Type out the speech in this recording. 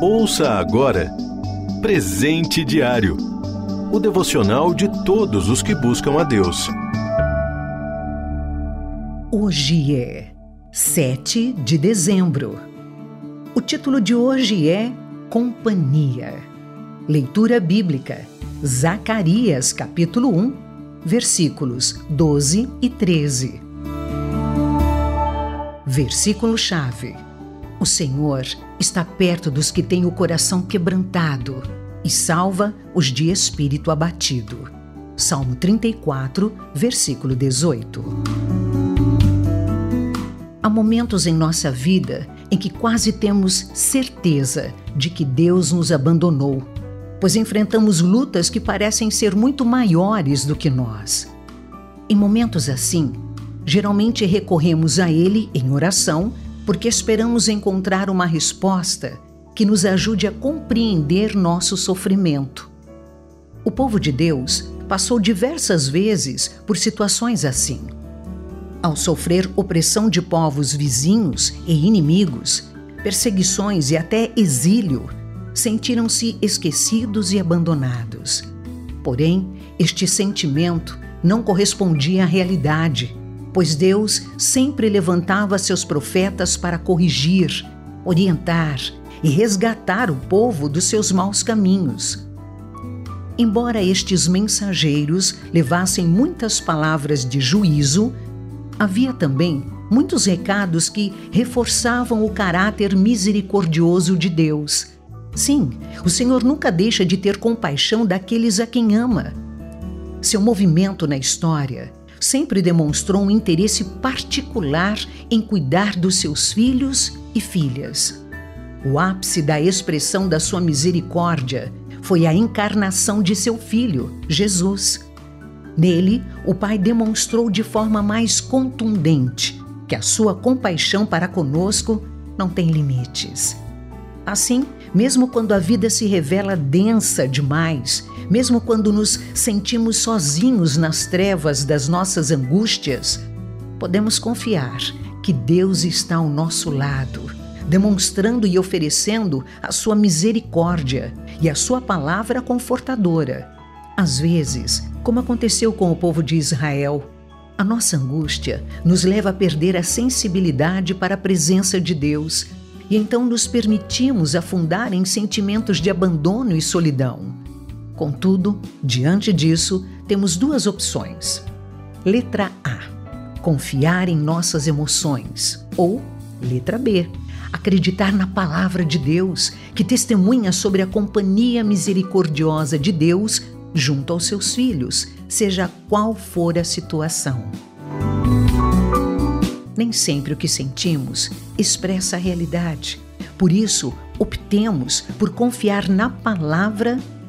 Ouça agora Presente Diário o devocional de todos os que buscam a Deus. Hoje é 7 de dezembro. O título de hoje é Companhia. Leitura bíblica: Zacarias, capítulo 1, versículos 12 e 13. Versículo-chave: O Senhor está perto dos que têm o coração quebrantado e salva os de espírito abatido. Salmo 34, versículo 18. Há momentos em nossa vida em que quase temos certeza de que Deus nos abandonou, pois enfrentamos lutas que parecem ser muito maiores do que nós. Em momentos assim, Geralmente recorremos a Ele em oração porque esperamos encontrar uma resposta que nos ajude a compreender nosso sofrimento. O povo de Deus passou diversas vezes por situações assim. Ao sofrer opressão de povos vizinhos e inimigos, perseguições e até exílio, sentiram-se esquecidos e abandonados. Porém, este sentimento não correspondia à realidade pois Deus sempre levantava seus profetas para corrigir, orientar e resgatar o povo dos seus maus caminhos. Embora estes mensageiros levassem muitas palavras de juízo, havia também muitos recados que reforçavam o caráter misericordioso de Deus. Sim, o Senhor nunca deixa de ter compaixão daqueles a quem ama. Seu movimento na história sempre demonstrou um interesse particular em cuidar dos seus filhos e filhas. O ápice da expressão da sua misericórdia foi a encarnação de seu filho, Jesus. Nele, o Pai demonstrou de forma mais contundente que a sua compaixão para conosco não tem limites. Assim, mesmo quando a vida se revela densa demais, mesmo quando nos sentimos sozinhos nas trevas das nossas angústias, podemos confiar que Deus está ao nosso lado, demonstrando e oferecendo a sua misericórdia e a sua palavra confortadora. Às vezes, como aconteceu com o povo de Israel, a nossa angústia nos leva a perder a sensibilidade para a presença de Deus e então nos permitimos afundar em sentimentos de abandono e solidão. Contudo, diante disso, temos duas opções. Letra A: confiar em nossas emoções. Ou letra B: acreditar na palavra de Deus, que testemunha sobre a companhia misericordiosa de Deus junto aos seus filhos, seja qual for a situação. Nem sempre o que sentimos expressa a realidade. Por isso, optemos por confiar na palavra